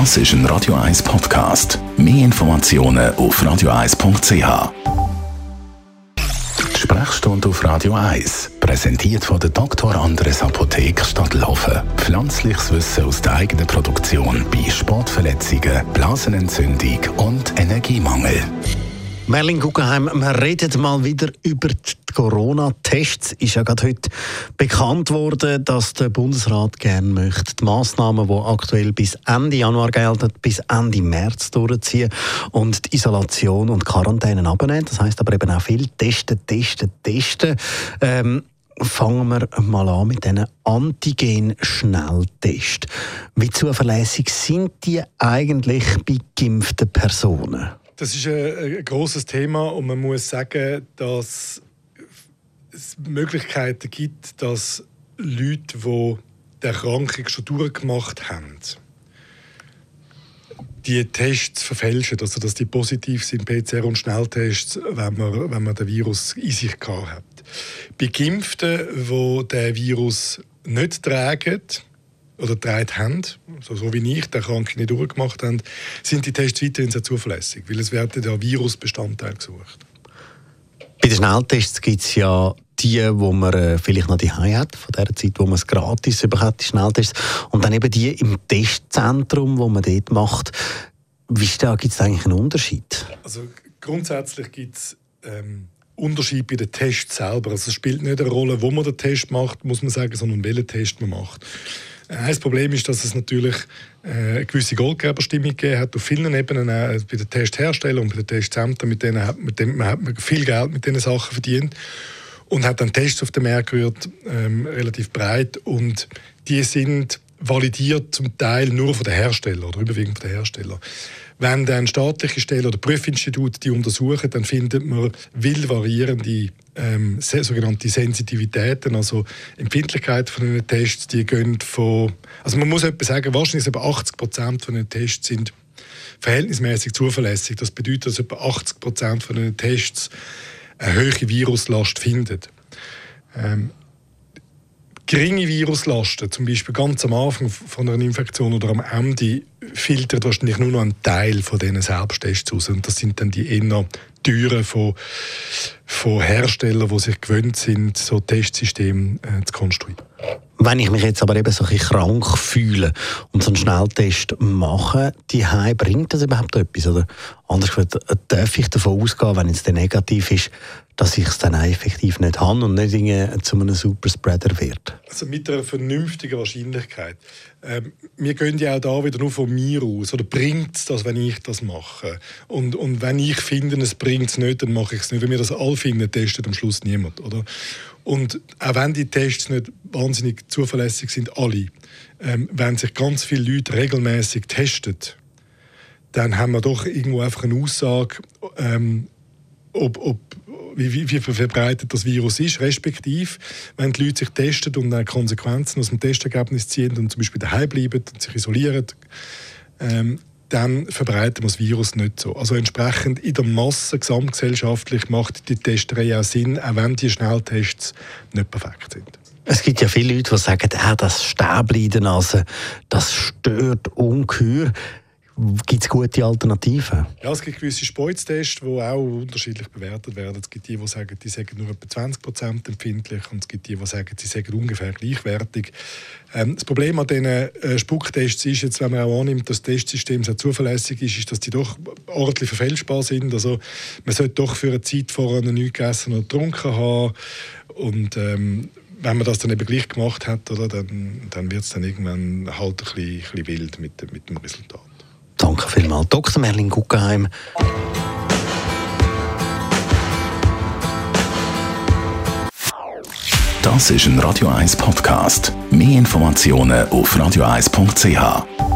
Das ist ein Radio 1 Podcast. Mehr Informationen auf radio1.ch. Sprechstunde auf Radio 1, präsentiert von der Dr. Andres Apotheke Stadtlaufen. Pflanzliches Wissen aus der eigenen Produktion bei Sportverletzungen, Blasenentzündung und Energiemangel. Merlin Guggenheim, wir reden mal wieder über die Corona-Tests. Ist ja gerade heute bekannt worden, dass der Bundesrat gerne möchte die Massnahmen, die aktuell bis Ende Januar gelten, bis Ende März durchziehen und die Isolation und Quarantäne abnehmen. Das heißt aber eben auch viel testen, testen, testen. Ähm, fangen wir mal an mit diesen Antigen-Schnelltests. Wie zuverlässig sind die eigentlich bei geimpften Personen? Das ist ein, ein großes Thema und man muss sagen, dass es Möglichkeiten gibt, dass Leute, die die Erkrankung schon durchgemacht haben, die Tests verfälschen, also dass die positiv sind, PCR und Schnelltests, wenn man, wenn man den Virus in sich gehabt hat. Bei Geimpften, die den Virus nicht tragen, oder getragen haben, so, so wie ich, die Erkrankung nicht durchgemacht haben, sind die Tests weiterhin sehr zuverlässig, weil es werden ja Virusbestandteile gesucht. Bei den Schnelltests gibt es ja die, wo man äh, vielleicht noch die hat, von der Zeit, wo man es gratis bekommt, die Schnelltests, und dann eben die im Testzentrum, wo man dort macht. Wie gibt es eigentlich einen Unterschied? Also grundsätzlich gibt es ähm, Unterschied bei den Tests selber. Also es spielt nicht eine Rolle, wo man den Test macht, muss man sagen, sondern welchen Test man macht. Ein Problem ist, dass es natürlich äh, eine gewisse Goldgeberstimmung gegeben hat auf vielen Ebenen, äh, bei den Testherstellern und bei den Testzentren, mit denen hat, mit dem, man hat viel Geld mit diesen Sachen verdient und hat dann Tests auf den Markt gerührt, ähm, relativ breit und die sind validiert zum Teil nur von den Herstellern oder überwiegend von den Herstellern. Wenn dann staatliche Stellen oder Prüfinstitute die untersuchen, dann findet man wild variierende ähm, sogenannte Sensitivitäten, also Empfindlichkeiten von den Tests, die gehen von, also man muss etwa sagen, wahrscheinlich über 80 Prozent von den Tests sind verhältnismäßig zuverlässig. Das bedeutet, dass etwa 80 Prozent von den Tests eine hohe Viruslast finden. Ähm, geringe Viruslasten, zum Beispiel ganz am Anfang von einer Infektion oder am Ende, filtert wahrscheinlich nur noch einen Teil von diesen Selbsttests aus. Und das sind dann die eher Türen von, von Herstellern, die sich gewöhnt sind, so Testsysteme äh, zu konstruieren. Wenn ich mich jetzt aber eben so ein krank fühle und so einen Schnelltest mache, die bringt das überhaupt etwas? Oder anders gesagt, darf ich davon ausgehen, wenn es dann negativ ist, dass ich es dann effektiv nicht habe und nicht zu einem Superspreader wird? Also mit einer vernünftigen Wahrscheinlichkeit. Ähm, wir gehen ja auch da wieder nur von mir aus. Oder bringt es das, wenn ich das mache? Und, und wenn ich finde, es bringt es nicht, dann mache ich es nicht. Wenn wir das alle finden, testet am Schluss niemand. Oder? Und auch wenn die Tests nicht wahnsinnig zuverlässig sind, alle, ähm, wenn sich ganz viele Leute regelmäßig testen, dann haben wir doch irgendwo einfach eine Aussage, ähm, ob, ob, wie, wie, verbreitet das Virus ist, respektive, wenn die Leute sich testen und dann Konsequenzen aus dem Testergebnis ziehen und zum Beispiel daheim bleiben und sich isolieren, ähm, dann verbreiten wir das Virus nicht so. Also entsprechend in der Masse gesamtgesellschaftlich macht die Testerei auch Sinn, auch wenn die Schnelltests nicht perfekt sind. Es gibt ja viele Leute, die sagen, ah, das Stäbchen in der Nase, das stört ungeheuer. Gibt es gute Alternativen? Ja, es gibt gewisse Speuztests, die auch unterschiedlich bewertet werden. Es gibt die, die sagen, die sagen nur etwa 20% empfindlich und es gibt die, die sagen, sie sagen ungefähr gleichwertig. Ähm, das Problem an diesen äh, Spucktests ist, jetzt, wenn man auch annimmt, dass das Testsystem sehr zuverlässig ist, ist, dass die doch ordentlich verfälschbar sind. Also man sollte doch für eine Zeit vorher nichts gegessen oder getrunken haben und ähm, wenn man das dann eben gleich gemacht hat, oder, dann, dann wird es dann irgendwann halt ein bisschen, ein bisschen wild mit, mit dem Resultat. Danke vielmals, Dr. Merlin Guggenheim. Das ist ein Radio 1 Podcast. Mehr Informationen auf radio1.ch.